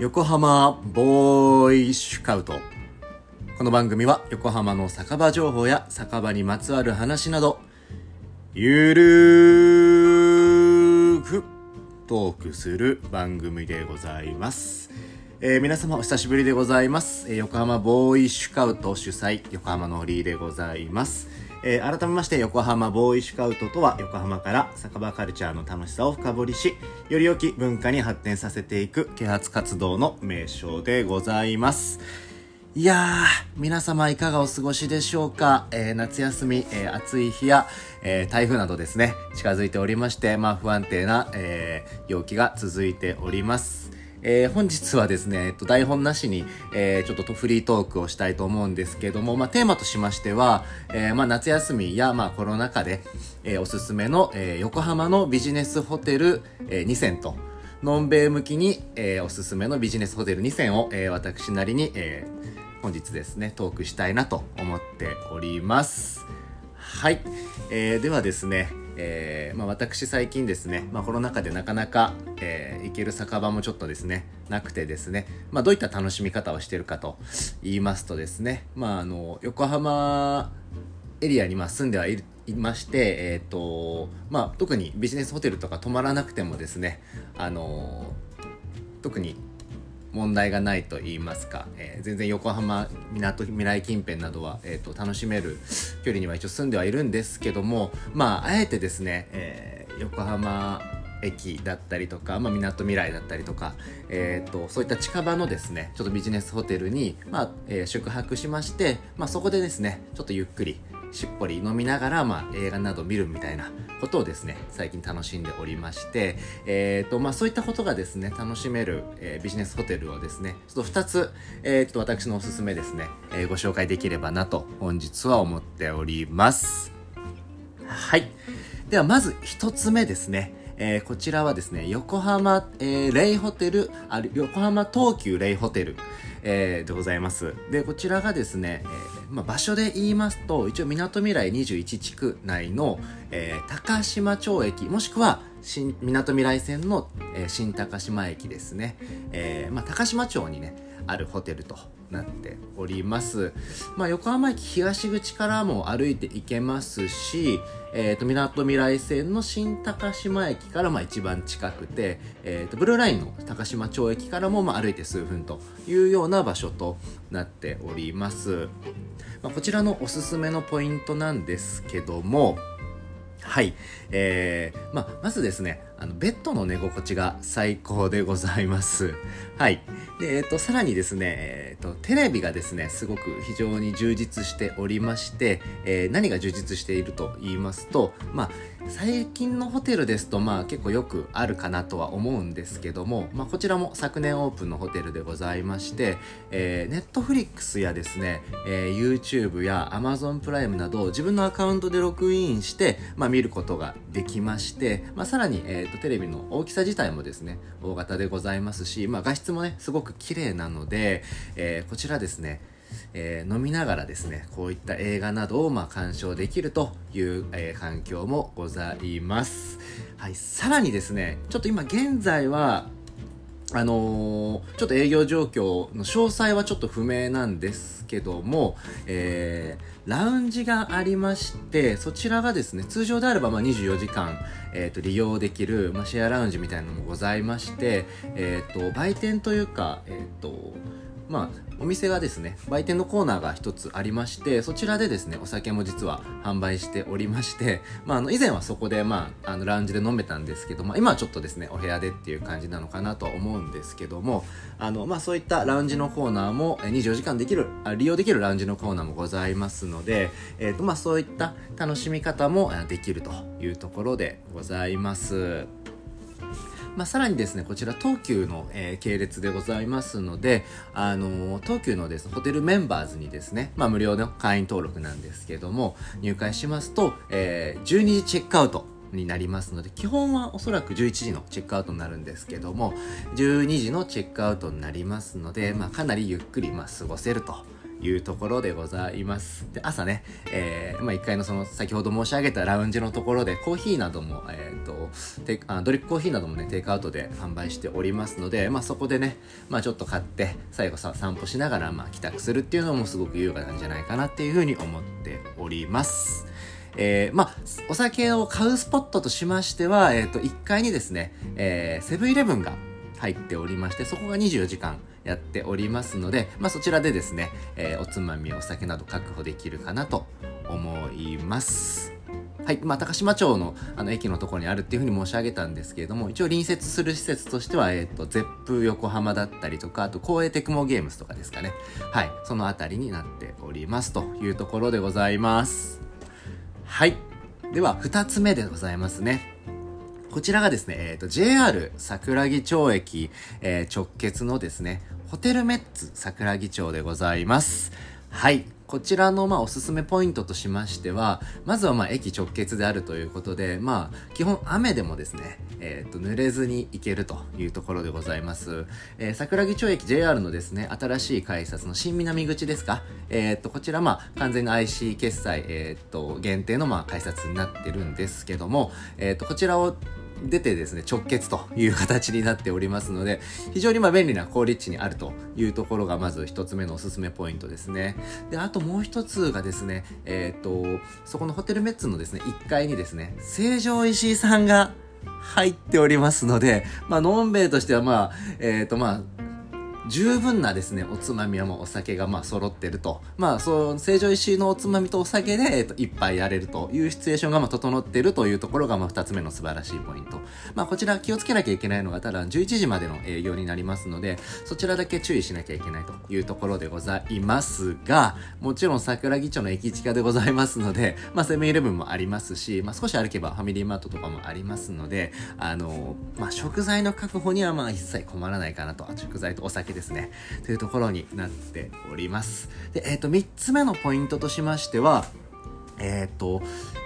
横浜ボーイシュカウト。この番組は横浜の酒場情報や酒場にまつわる話などゆるーくトークする番組でございます、えー皆様お久しぶりでございます、えー横浜ボーイシュカウト主催横浜のリーでございます。えー改めまして横浜ボーイシュカウトとは横浜から酒場カルチャーの楽しさを深掘りしより良き文化に発展させていく啓発活動の名称でございますいやー、皆様いかがお過ごしでしょうか、えー夏休み、えー暑い日や、えー台風などですね、近づいておりまして、まあ不安定な、えー陽気が続いております。えー本日はですね、えっと、台本なしに、えーちょっとフリートークをしたいと思うんですけども、まあ、テーマとしましては、えーまあ、夏休みや、まあ、コロナ禍で、えーおすすめの、えー横浜のビジネスホテル、えー2選と、のんべい向きに、えーおすすめのビジネスホテル2選を、えー私なりに、えー本日ですね、トークしたいなと思っております。はい。えーではですね、えーまあ、私最近ですね、まあ、コロナ禍でなかなか、えー行ける酒場もちょっとですね、なくてですね、まあ、どういった楽しみ方をしてるかと言いますとですね、まあ、あの、横浜エリアにま住んではいまして、えーとまあ、特にビジネスホテルとか泊まらなくてもですね、あの特に問題がないと言いますか、えー全然横浜みなとみらい近辺などは、えー、と楽しめる距離には一応住んではいるんですけどもまああえてですね、えー横浜駅だったりとか、まあ、みなとみらいだったりとか、えー、とそういった近場のですねちょっとビジネスホテルに、まあえー宿泊しまして、まあ、そこでですねちょっとゆっくりしっぽり飲みながら、まあ、映画など見るみたいなことをですね最近楽しんでおりまして、えーとまあ、そういったことがですね楽しめる、えービジネスホテルをですねちょっと2つ、えー、と私のおすすめですね、えご紹介できればなと本日は思っておりますはいではまず1つ目ですねえーこちらはですね、横浜、えーレイホテル、あ横浜東急レイホテル、えーでございます。で、こちらがですね、えーまあ、場所で言いますと、一応、みなとみらい21地区内の、えー高島町駅、もしくは、みなとみらい線の、えー新高島駅ですね。えーまあ、高島町にね、あるホテルとなっております。まあ、横浜駅東口からも歩いて行けますし、えっ、と、みなとみらい線の新高島駅からまあ一番近くて、えっ、と、ブルーラインの高島町駅からもまあ歩いて数分というような場所となっております。まあ、こちらのおすすめのポイントなんですけども、はい。えー、まあ、まずですね、あの、ベッドの寝心地が最高でございます。はい。で、えっ、と、さらにですね、えっ、と、テレビがですね、すごく非常に充実しておりまして、えー何が充実していると言いますと、まあ、最近のホテルですと、まあ、結構よくあるかなとは思うんですけども、まあ、こちらも昨年オープンのホテルでございまして、えー、ネットフリックスやですね、えー YouTube や Amazon プライムなど自分のアカウントでログインして、まあ、見ることができまして、まあ、さらに、えーとテレビの大きさ自体もですね大型でございますし、まあ、画質もねすごく綺麗なので、えーこちらですねえー飲みながらですねこういった映画などをまあ鑑賞できるという、えー環境もございます、はい、さらにですねちょっと今現在はあのーちょっと営業状況の詳細はちょっと不明なんですけども、えーラウンジがありまして、そちらがですね、通常であればまあ24時間、えーと利用できる、まあ、シェアラウンジみたいなのもございまして、えっ、と、売店というか、えっ、と、まあ、お店がですね、売店のコーナーが一つありまして、そちらでですね、お酒も実は販売しておりまして、まあ、あの、以前はそこで、まあ、あの、ラウンジで飲めたんですけど、まあ、今はちょっとですね、お部屋でっていう感じなのかなと思うんですけども、あの、まあ、そういったラウンジのコーナーも、24時間できる、利用できるラウンジのコーナーもございますので、えっ、と、まあ、そういった楽しみ方もできるというところでございます。まあ、さらにですね、こちら東急の、えー系列でございますので、あのー東急のですね、ホテルメンバーズにですね、まあ、無料の会員登録なんですけども、入会しますと、えー12時チェックアウトになりますので、基本はおそらく11時のチェックアウトになるんですけども、12時のチェックアウトになりますので、まあ、かなりゆっくり、まあ、過ごせるというところでございます。で、朝ね、えー、まあ1階のその先ほど申し上げたラウンジのところでコーヒーなども、えっ、ー、とテあ、ドリップコーヒーなどもね、テイクアウトで販売しておりますので、まあそこでね、まあちょっと買って、最後さ、散歩しながら、まあ帰宅するっていうのもすごく優雅なんじゃないかなっていうふうに思っております。えー、まあ、お酒を買うスポットとしましては、えっ、ー、と、1階にですね、えー、セブンイレブンが入っておりまして、そこが24時間やっておりますので、まあ、そちらでですね、えー、おつまみ、お酒など確保できるかなと思います。はい。まあ、高島町のあの駅のところにあるっていうふうに申し上げたんですけれども、一応隣接する施設としては、えっ、ー、と、ゼップ横浜だったりとか、あと、公営テクモゲームスとかですかね。はい。そのあたりになっておりますというところでございます。はい。では、二つ目でございますね。こちらがですね、えっ、ー、と、JR 桜木町駅、えー、直結のですね、ホテルメッツ桜木町でございます。はい。こちらの、まあ、おすすめポイントとしましては、まずは、まあ、駅直結であるということで、まあ、基本雨でもですね、えっ、と、濡れずに行けるというところでございます。えー、桜木町駅 JR のですね、新しい改札の新南口ですか？えっ、と、こちら、まあ、完全な IC 決済、えっ、と、限定の、まあ、改札になってるんですけども、えっ、と、こちらを出てですね、直結という形になっておりますので、非常にま便利な好立地にあるというところがまず1つ目のおすすめポイントですね。で、あともう1つがですね、えっ、と、そこのホテルメッツのですね、1階にですね、成城石井さんが入っておりますので、まあ、のんべえとしてはまあ、えっ、ー、とまあ、十分なですね、おつまみはもうお酒がまあ揃ってると。まあ、そう、成城石井のおつまみとお酒で、えっ、と、一杯やれるというシチュエーションがまあ整ってるというところがまあ二つ目の素晴らしいポイント。まあ、こちら気をつけなきゃいけないのが、ただ11時までの営業になりますので、そちらだけ注意しなきゃいけないというところでございますが、もちろん桜木町の駅近でございますので、まあ、セブンイレブンもありますし、まあ、少し歩けばファミリーマートとかもありますので、あの、まあ、食材の確保にはまあ一切困らないかなと。食材とお酒ですね。というところになっております。で、えっ、ー、と、3つ目のポイントとしましては、えっ、ー、と、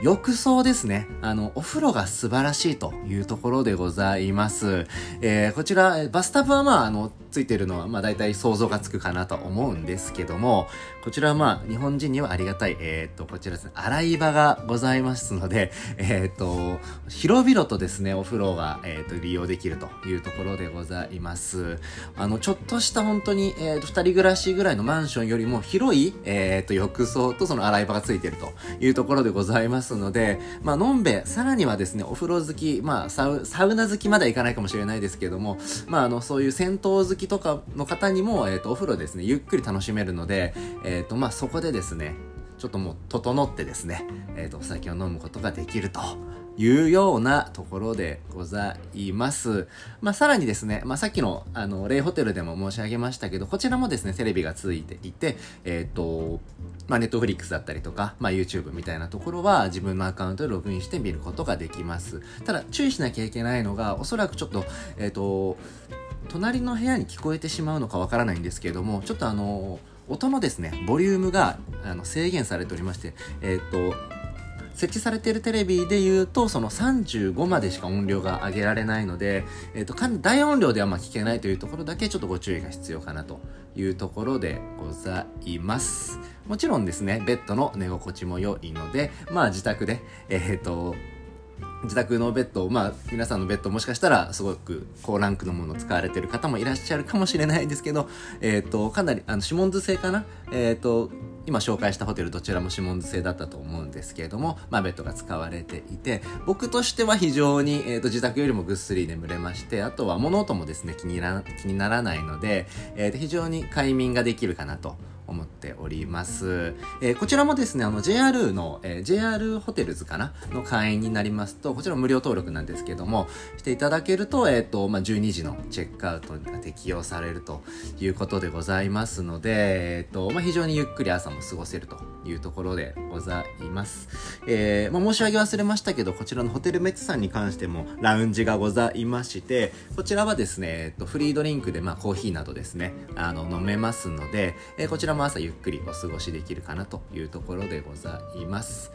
浴槽ですね。あの、お風呂が素晴らしいというところでございます。えー、こちら、バスタブはまあ、あの、ついてるのは、まあ大体想像がつくかなと思うんですけども、こちらはまあ日本人にはありがたい、えっ、と、こちらですね、洗い場がございますので、えっ、と、広々とですね、お風呂が、えっ、と、利用できるというところでございます。あの、ちょっとした本当に、えっ、と、二人暮らしぐらいのマンションよりも広い、えっ、と、浴槽とその洗い場がついてるというところでございますので、まあ、のんべ、さらにはですね、お風呂好き、まあ、サウ、サウナ好きまではいかないかもしれないですけども、まあ、あの、そういう銭湯好きとかの方にも、えっ、ー、と、お風呂ですね、ゆっくり楽しめるので、えっ、ー、と、まあ、そこでですね、ちょっともう整ってですね、えっ、ー、と、お酒を飲むことができると。いうようなところでございます。まあ、さらにですね、まあ、さっきの、あの、レイホテルでも申し上げましたけど、こちらもですね、テレビがついていて、えっ、ー、と、まあ、ネットフリックスだったりとか、まあ、YouTube みたいなところは自分のアカウントでログインして見ることができます。ただ、注意しなきゃいけないのが、おそらくちょっと、えっ、ー、と、隣の部屋に聞こえてしまうのかわからないんですけれども、ちょっとあの、音のですね、ボリュームがあの制限されておりまして、えっ、ー、と、設置されているテレビで言うと、その35までしか音量が上げられないので、えっ、ー、と、大音量ではま聞けないというところだけちょっとご注意が必要かなというところでございます。もちろんですね、ベッドの寝心地も良いので、まあ自宅で、えっ、ー、と、自宅のベッド、まあ、皆さんのベッドもしかしたらすごく高ランクのものを使われてる方もいらっしゃるかもしれないんですけど、えっ、ー、と、かなり、あの、シモンズ製かな？えっ、ー、と、今紹介したホテルどちらもシモンズ製だったと思うんですけれども、まあ、ベッドが使われていて、僕としては非常に、えっ、ー、と、自宅よりもぐっすり眠れまして、あとは物音もですね、気にな気にならないので、えっ、と、非常に快眠ができるかなと思っております。えー、こちらもですね、あの JR の、えー、JR ホテルズかな？の会員になりますと、こちら無料登録なんですけども、していただけると、えっ、ー、と、まあ、12時のチェックアウトが適用されるということでございますので、えっ、と、まあ、非常にゆっくり朝も過ごせるというところでございます。えー、まあ、申し上げ忘れましたけど、こちらのホテルメッツさんに関してもラウンジがございまして、こちらはですね、えっ、と、フリードリンクで、まあ、コーヒーなどですね、あの、飲めますので、え、こちらも朝ゆっくりお過ごしできるかなというところでございます。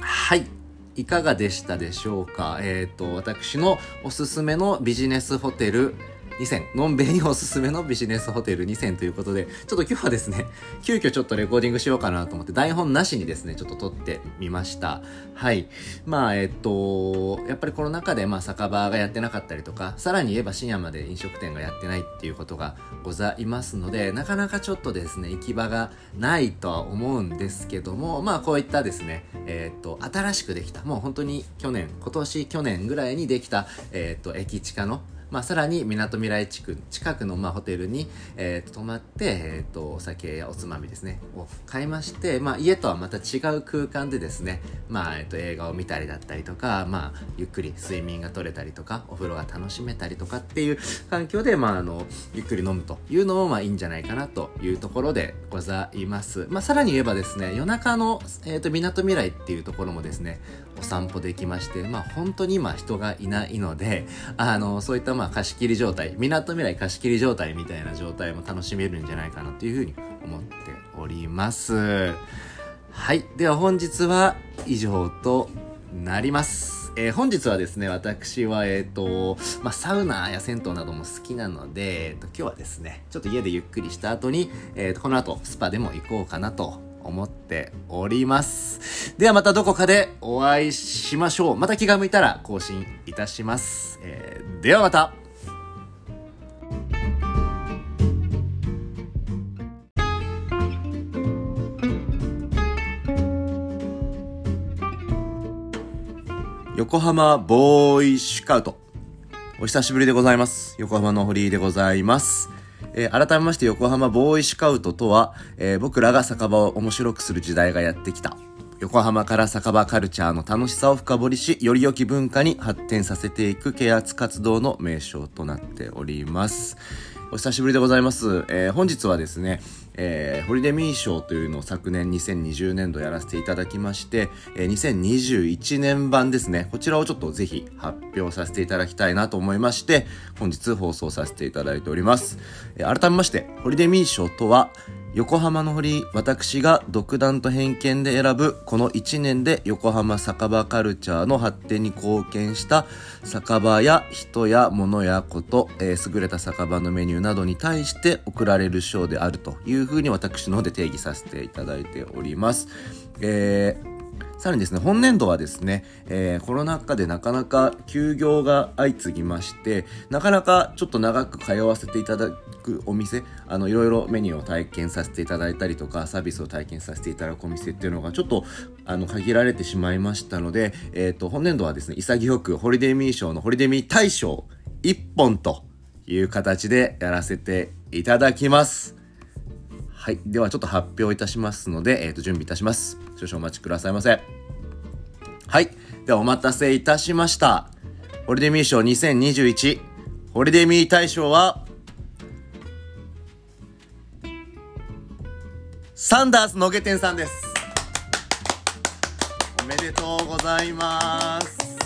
はい。いかがでしたでしょうか？えっ、ー、と、私のおすすめのビジネスホテル2選、のんべいにおすすめのビジネスホテル2選ということで、ちょっと今日はですね、急遽ちょっとレコーディングしようかなと思って、台本なしにですね、ちょっと撮ってみました。はい。まあ、えっと、やっぱりコロナ禍で、まあ、酒場がやってなかったりとか、さらに言えば深夜まで飲食店がやってないっていうことがございますので、なかなかちょっとですね、行き場がないとは思うんですけども、まあ、こういったですね、えっと、新しくできた、もう本当に去年、今年、去年ぐらいにできた、えっと、駅地下のまあ、さらに、みなとみらい地区近くの、まあ、ホテルに、えー、と泊まって、えー、と、お酒やおつまみですね、を買いまして、まあ、家とはまた違う空間でですね、まあ、えっ、ー、と、映画を見たりだったりとか、まあ、ゆっくり睡眠が取れたりとか、お風呂が楽しめたりとかっていう環境で、まあ、あの、ゆっくり飲むというのも、まあ、いいんじゃないかなというところでございます。まあ、さらに言えばですね、夜中の、えっ、ー、と、みなとみらいっていうところもですね、お散歩できまして、まあ、本当に今人がいないので、あの、そういった、まあ、貸し切り状態、みなとみらい貸し切り状態みたいな状態も楽しめるんじゃないかなというふうに思っております。はい。では本日は以上となります。えー、本日はですね、私は、えっ、ー、と、まあ、サウナや銭湯なども好きなので、えーと、今日はですね、ちょっと家でゆっくりした後に、えーと、この後スパでも行こうかなと思っております。ではまたどこかでお会いしましょう。また気が向いたら更新いたします。えー、ではまた横浜ボーイシュカウト。お久しぶりでございます。横浜の堀井でございます。えー、改めまして横浜ボーイスカウトとは、えー、僕らが酒場を面白くする時代がやってきた。横浜から酒場カルチャーの楽しさを深掘りし、より良き文化に発展させていく啓発活動の名称となっております。お久しぶりでございます。えー、本日はですね、えー、ホリデミー賞というのを昨年2020年度やらせていただきまして、えー、2021年版ですね、こちらをちょっとぜひ発表させていただきたいなと思いまして、本日放送させていただいております。えー、改めまして、ホリデミー賞とは、横浜の堀、私が独断と偏見で選ぶ、この1年で横浜酒場カルチャーの発展に貢献した酒場や人や物やこと、えー、優れた酒場のメニューなどに対して贈られる賞であるというふうに私の方で定義させていただいております。えーさらにですね、本年度はですね、えー、コロナ禍でなかなか休業が相次ぎまして、なかなかちょっと長く通わせていただくお店、あの、いろいろメニューを体験させていただいたりとか、サービスを体験させていただくお店っていうのがちょっと、あの、限られてしまいましたので、えっ、ー、と、本年度はですね、潔くホリデーミー賞のホリデーミー大賞1本という形でやらせていただきます。はい。ではちょっと発表いたしますので、えっ、ー、と、準備いたします。少々お待ちくださいませ。はい。ではお待たせいたしました。ホリデミー賞2021、ホリデミー大賞は、サンダースのげてんさんです。おめでとうございます。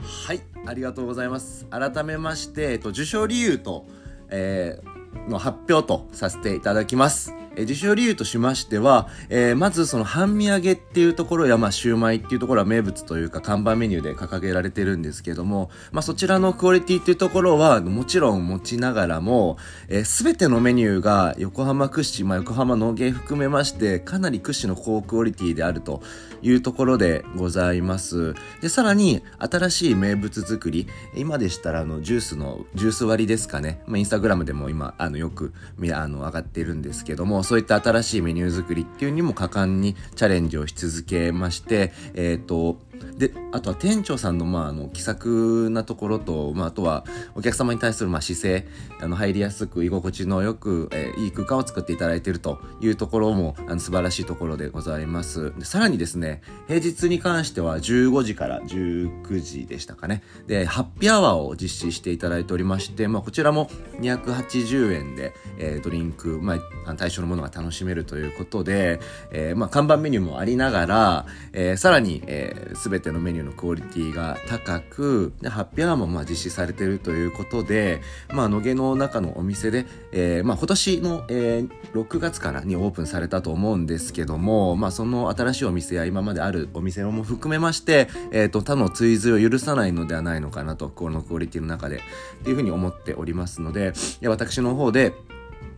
はい。ありがとうございます。改めまして、えっと、受賞理由と、えー、の発表とさせていただきます。え受賞理由としましては、えー、まずその半身揚げっていうところや、まあ、シューマイっていうところは名物というか看板メニューで掲げられてるんですけども、まあ、そちらのクオリティっていうところはもちろん持ちながらも、す、え、べ、てのメニューが横浜屈指、まあ、横浜農芸含めまして、かなり屈指の高クオリティであるというところでございます。で、さらに新しい名物作り、今でしたらあのジュースの、ジュース割りですかね。まあ、インスタグラムでも今、あの、よく、あの、上がってるんですけども、そういった新しいメニュー作りっていうにも果敢にチャレンジをし続けまして、えっ、ー、と、で、あとは店長さんの、まあ、あの、気さくなところと、まあ、あとは、お客様に対する、まあ、姿勢、あの、入りやすく、居心地のよく、えー、いい空間を作っていただいているというところも、あの、素晴らしいところでございます。でさらにですね、平日に関しては、15時から19時でしたかね。で、ハッピーアワーを実施していただいておりまして、まあ、こちらも280円で、えー、ドリンク、まあ、対象のものが楽しめるということで、えー、まあ、看板メニューもありながら、えー、さらに、えー、すべてのメニューのクオリティが高くでハッピーアワーもまあ実施されているということで、まあ、野毛の中のお店で、えーまあ、今年の、えー、6月からにオープンされたと思うんですけども、まあ、その新しいお店や今まであるお店も含めまして、えーと、他の追随を許さないのではないのかなとこのクオリティの中でっていうふうに思っておりますので私の方で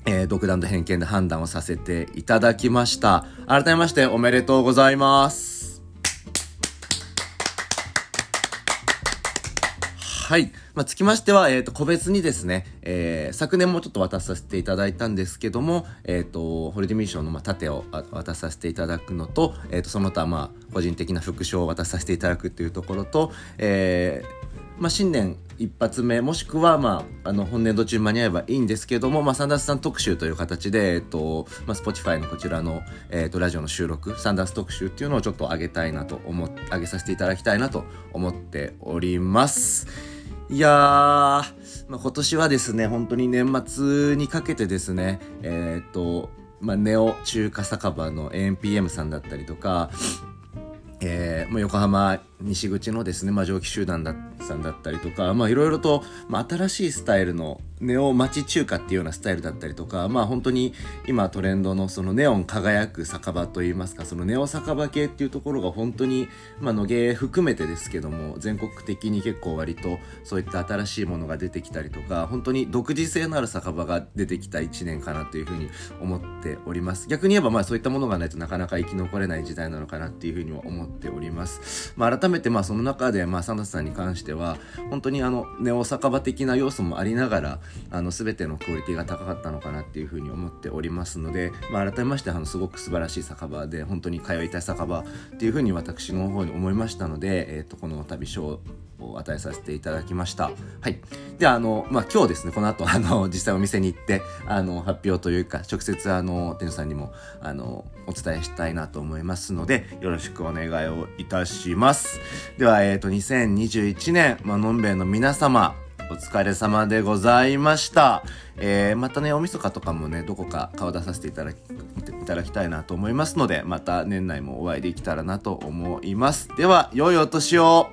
えー、独断と偏見で判断をさせていただきました。改めましておめでとうございます。はい。まあ、つきましては、えっ、ー、と、個別にですね、えー、昨年もちょっと渡させていただいたんですけども、えっ、ー、と、ホリディミッションの、まあ、盾を渡させていただくのと、えっ、と、その他、まあ、個人的な副賞を渡させていただくっていうところと、え、まあ、新年一発目もしくは、まあ、あの本年度中間に合えばいいんですけども、まあ、サンダースさん特集という形で、えっとまあ、Spotify のこちらの、えっと、ラジオの収録サンダース特集っていうのをちょっと上げたいなと思上げさせていただきたいなと思っておりますいやー、まあ、今年はですね本当に年末にかけてですねえー、っとまあ、ネオ中華酒場の ANPM さんだったりとかえー、横浜西口のですね、まあ、蒸気集団ださんだったりとか、いろいろと、まあ、新しいスタイルのネオ町中華っていうようなスタイルだったりとか、まあ、本当に今トレンドのそのネオン輝く酒場といいますかそのネオ酒場系っていうところが本当に、まあ、野毛含めてですけども全国的に結構割とそういった新しいものが出てきたりとか本当に独自性のある酒場が出てきた1年かなというふうに思っております。逆に言えばまあそういったものがないとなかなか生き残れない時代なのかなっていうふうには思っております、まあ、改めめてまあその中でまあサンタさんに関しては本当にあのネオ酒場的な要素もありながらあの全てのクオリティが高かったのかなっていうふうに思っておりますので、まあ、改めましてあのすごく素晴らしい酒場で本当に通いたい酒場っていうふうに私の方に思いましたので、えーと、この旅賞を与えさせていただきました。はい。で、あの、まあ、今日ですね、この後、あの、実際お店に行って、あの、発表というか、直接、あの、店主さんにも、あの、お伝えしたいなと思いますので、よろしくお願いをいたします。では、えっ、ー、と、2021年、まあのんべえの皆様、お疲れ様でございました。えー、またね、おみそかとかもね、どこか顔出させていただき、いただきたいなと思いますので、また年内もお会いできたらなと思います。では、良いお年を